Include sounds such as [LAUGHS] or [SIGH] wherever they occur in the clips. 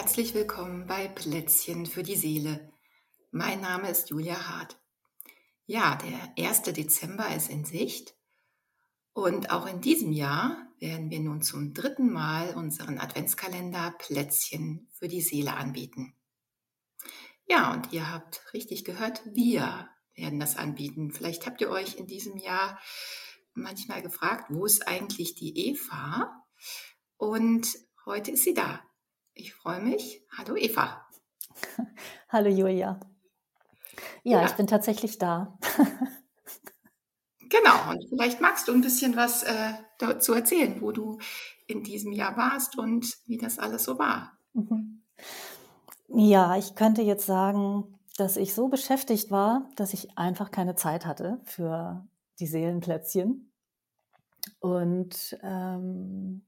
Herzlich willkommen bei Plätzchen für die Seele. Mein Name ist Julia Hart. Ja, der 1. Dezember ist in Sicht und auch in diesem Jahr werden wir nun zum dritten Mal unseren Adventskalender Plätzchen für die Seele anbieten. Ja, und ihr habt richtig gehört, wir werden das anbieten. Vielleicht habt ihr euch in diesem Jahr manchmal gefragt, wo ist eigentlich die Eva? Und heute ist sie da. Ich freue mich. Hallo Eva. [LAUGHS] Hallo Julia. Ja, ja. ich bin tatsächlich da. [LAUGHS] genau, und vielleicht magst du ein bisschen was äh, dazu erzählen, wo du in diesem Jahr warst und wie das alles so war. Mhm. Ja, ich könnte jetzt sagen, dass ich so beschäftigt war, dass ich einfach keine Zeit hatte für die Seelenplätzchen. Und ähm,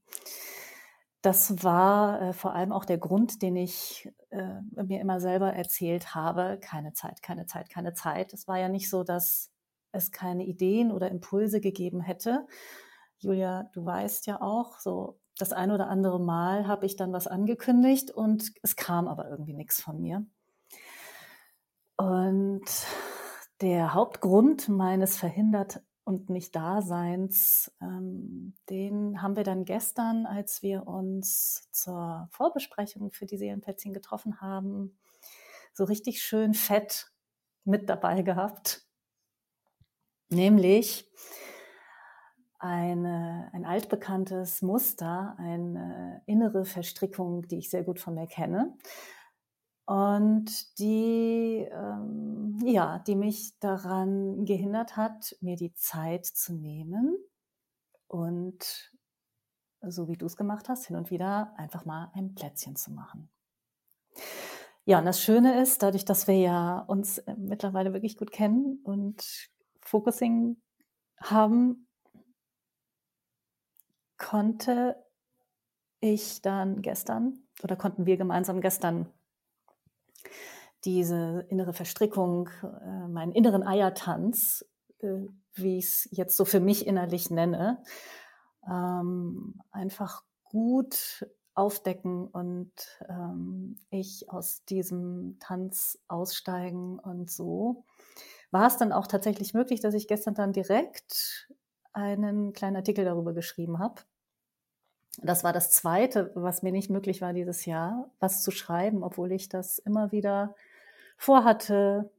das war äh, vor allem auch der Grund, den ich äh, mir immer selber erzählt habe. Keine Zeit, keine Zeit, keine Zeit. Es war ja nicht so, dass es keine Ideen oder Impulse gegeben hätte. Julia, du weißt ja auch, so das ein oder andere Mal habe ich dann was angekündigt und es kam aber irgendwie nichts von mir. Und der Hauptgrund meines verhindert und nicht Daseins, ähm, den haben wir dann gestern, als wir uns zur Vorbesprechung für die Seelenplätzchen getroffen haben, so richtig schön fett mit dabei gehabt. Nämlich eine, ein altbekanntes Muster, eine innere Verstrickung, die ich sehr gut von mir kenne und die, ähm, ja, die mich daran gehindert hat, mir die Zeit zu nehmen und so wie du es gemacht hast, hin und wieder einfach mal ein Plätzchen zu machen. Ja, und das Schöne ist, dadurch, dass wir ja uns äh, mittlerweile wirklich gut kennen und Focusing haben, konnte ich dann gestern oder konnten wir gemeinsam gestern diese innere Verstrickung, äh, meinen inneren Eiertanz, äh, wie ich es jetzt so für mich innerlich nenne, ähm, einfach gut aufdecken und ähm, ich aus diesem Tanz aussteigen und so. War es dann auch tatsächlich möglich, dass ich gestern dann direkt einen kleinen Artikel darüber geschrieben habe das war das Zweite, was mir nicht möglich war dieses Jahr, was zu schreiben, obwohl ich das immer wieder vorhatte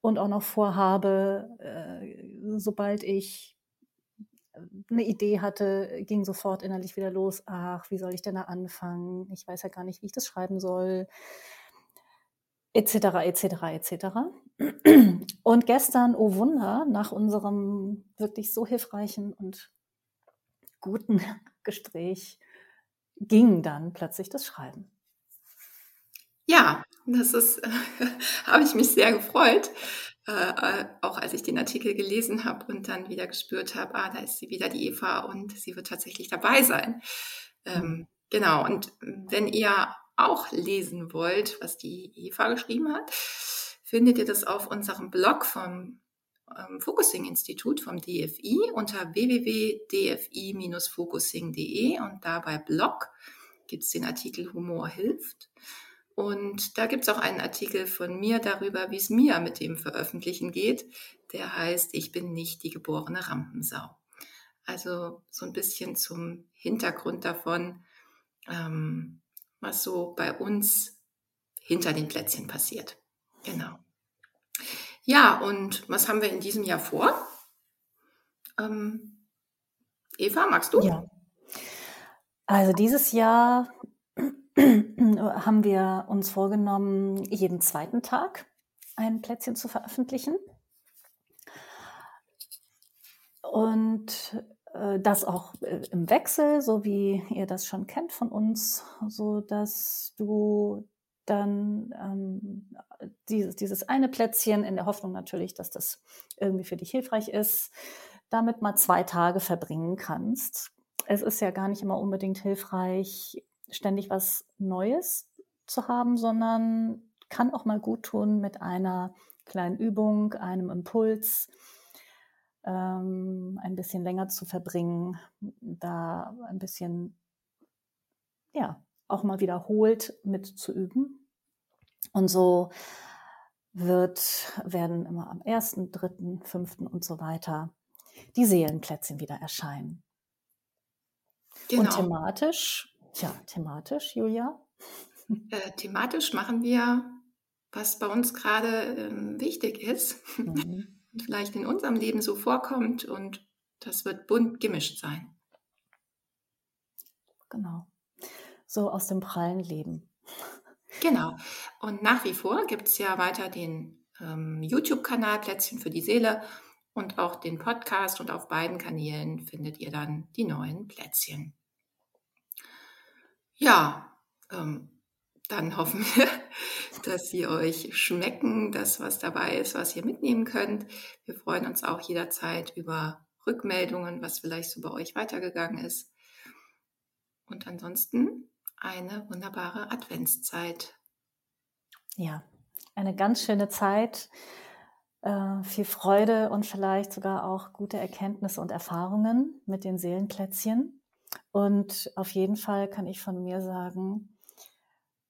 und auch noch vorhabe. Äh, sobald ich eine Idee hatte, ging sofort innerlich wieder los. Ach, wie soll ich denn da anfangen? Ich weiß ja gar nicht, wie ich das schreiben soll. Etc., etc., etc. Und gestern, oh Wunder, nach unserem wirklich so hilfreichen und guten Gespräch ging dann plötzlich das Schreiben. Ja, das ist, äh, [LAUGHS] habe ich mich sehr gefreut, äh, äh, auch als ich den Artikel gelesen habe und dann wieder gespürt habe, ah, da ist sie wieder, die Eva, und sie wird tatsächlich dabei sein. Ähm, genau, und wenn ihr auch lesen wollt, was die Eva geschrieben hat, findet ihr das auf unserem Blog vom Focusing-Institut vom DFI unter www.dfi-focusing.de und da bei Blog gibt es den Artikel Humor hilft. Und da gibt es auch einen Artikel von mir darüber, wie es mir mit dem Veröffentlichen geht. Der heißt, ich bin nicht die geborene Rampensau. Also so ein bisschen zum Hintergrund davon, ähm, was so bei uns hinter den Plätzchen passiert. Genau. Ja, und was haben wir in diesem Jahr vor? Ähm, Eva, magst du? Ja. Also dieses Jahr haben wir uns vorgenommen, jeden zweiten Tag ein Plätzchen zu veröffentlichen. Und äh, das auch äh, im Wechsel, so wie ihr das schon kennt von uns, so dass du dann ähm, dieses, dieses eine Plätzchen in der Hoffnung natürlich, dass das irgendwie für dich hilfreich ist, damit mal zwei Tage verbringen kannst. Es ist ja gar nicht immer unbedingt hilfreich, ständig was Neues zu haben, sondern kann auch mal gut tun mit einer kleinen Übung, einem Impuls, ähm, ein bisschen länger zu verbringen, da ein bisschen ja, auch mal wiederholt mit zu üben. Und so wird, werden immer am ersten, dritten, fünften und so weiter die Seelenplätzchen wieder erscheinen. Genau. Und thematisch, tja, thematisch, Julia? Äh, thematisch machen wir, was bei uns gerade ähm, wichtig ist mhm. [LAUGHS] und vielleicht in unserem Leben so vorkommt und das wird bunt gemischt sein. Genau. So aus dem prallen Leben. Genau. Und nach wie vor gibt es ja weiter den ähm, YouTube-Kanal Plätzchen für die Seele und auch den Podcast und auf beiden Kanälen findet ihr dann die neuen Plätzchen. Ja, ähm, dann [LAUGHS] hoffen wir, dass sie euch schmecken, das, was dabei ist, was ihr mitnehmen könnt. Wir freuen uns auch jederzeit über Rückmeldungen, was vielleicht so bei euch weitergegangen ist. Und ansonsten eine wunderbare Adventszeit. Ja, eine ganz schöne Zeit, äh, viel Freude und vielleicht sogar auch gute Erkenntnisse und Erfahrungen mit den Seelenplätzchen. Und auf jeden Fall kann ich von mir sagen,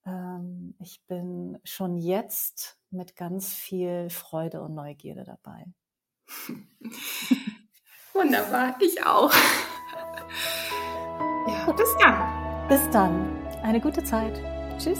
ähm, ich bin schon jetzt mit ganz viel Freude und Neugierde dabei. [LAUGHS] Wunderbar, ich auch. [LAUGHS] ja, bis dann. Bis dann. Eine gute Zeit. Tschüss.